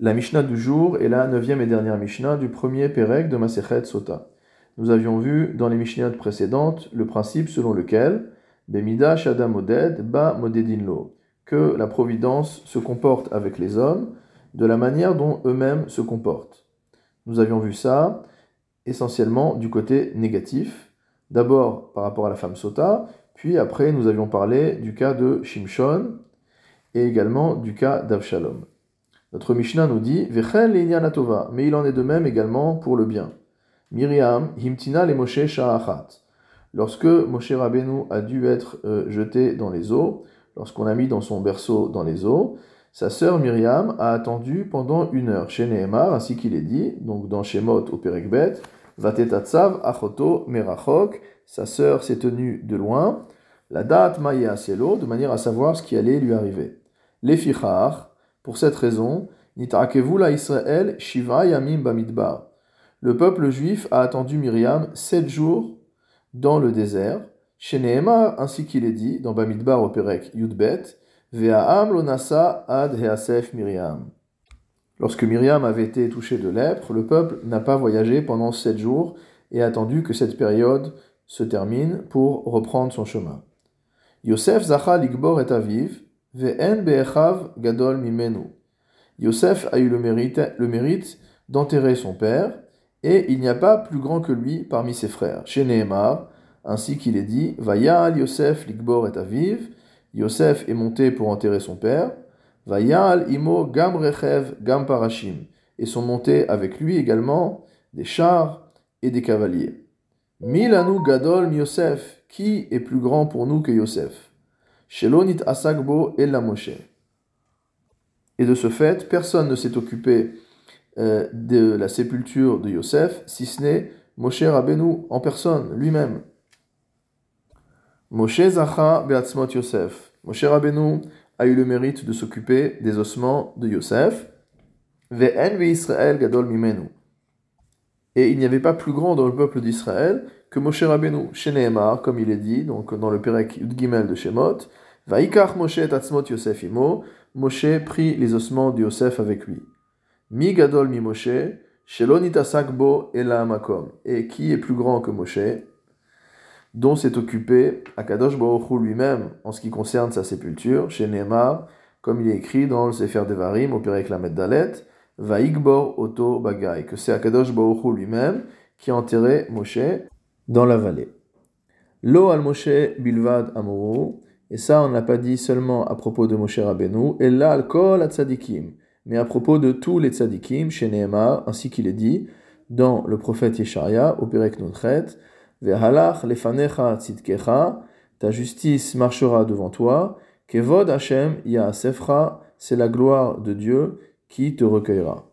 La Mishnah du jour est la neuvième et dernière Mishnah du premier Pérec de Masechet Sota. Nous avions vu dans les Mishnayot précédentes le principe selon lequel Bemida Shadam Moded Ba Modedinlo, que la providence se comporte avec les hommes de la manière dont eux-mêmes se comportent. Nous avions vu ça essentiellement du côté négatif, d'abord par rapport à la femme Sota, puis après nous avions parlé du cas de Shimshon et également du cas d'Avshalom. Notre Mishnah nous dit mais il en est de même également pour le bien. Miriam, Himtina le Moshe Sha'achat. Lorsque Moshe Rabbeinu a dû être euh, jeté dans les eaux, lorsqu'on l'a mis dans son berceau dans les eaux, sa sœur Myriam a attendu pendant une heure chez Nehemar, ainsi qu'il est dit, donc dans Shemot au Perekbet, Vatetatsav Achoto Merachok, sa sœur s'est tenue de loin, la date Maya Cielo, de manière à savoir ce qui allait lui arriver. Les Fichar, pour cette raison, Nitrakevula Israël Shiva Yamim Bamidbar. Le peuple juif a attendu Myriam sept jours dans le désert, chez ainsi qu'il est dit dans Bamidbar au Perek Yudbet, Ve'a'am lonasa ad heasef Myriam. Lorsque Myriam avait été touchée de lèpre, le peuple n'a pas voyagé pendant sept jours et attendu que cette période se termine pour reprendre son chemin. Yosef zacha ligbor et aviv, gadol. Yosef a eu le mérite, le mérite d'enterrer son père, et il n'y a pas plus grand que lui parmi ses frères. Chez Nehemar, ainsi qu'il est dit, Vayal Yosef ligbor et aviv, Yosef est monté pour enterrer son père. Vayal imo gam rechev gam parashim. Et sont montés avec lui également des chars et des cavaliers. Milanu gadol Yosef. Qui est plus grand pour nous que Yosef? Shelonit asagbo et la Moshe. Et de ce fait, personne ne s'est occupé euh, de la sépulture de Yosef, si ce n'est Moshe Rabbeinu en personne, lui-même. Moshe Zacha Beatzmot Yosef. Moshe Rabbeinu a eu le mérite de s'occuper des ossements de Yosef. Ve'en Gadol Mimenu. Et il n'y avait pas plus grand dans le peuple d'Israël que Moshe Rabbeinu. Chez Nehemar, comme il est dit, donc dans le Perek Gimel de Shemot, Vaikach Moshe Tatzmot Yosef Imo, Moshe prit les ossements de Yosef avec lui. Mi Gadol Mi Moshe, Shelonita Sakbo Ela Makom. Et qui est plus grand que Moshe dont s'est occupé Akadosh Baruch lui-même en ce qui concerne sa sépulture, chez Neymar, comme il est écrit dans le Sefer Devarim, au Perek Lamed Dalet, Vaikbor Oto Bagay, que c'est Akadosh Baruch lui-même qui a enterré Moshe dans la vallée. Lo al Moshe Bilvad Amoru, et ça on n'a pas dit seulement à propos de Moshe Rabbeinu, et là al Kol Tzadikim, mais à propos de tous les Tzadikim, chez Nehemar, ainsi qu'il est dit dans le prophète Yesharia, au Perek Nunchet, Ve'halach lefanecha tzidkecha, ta justice marchera devant toi. Kevod Hashem sefra, c'est la gloire de Dieu qui te recueillera.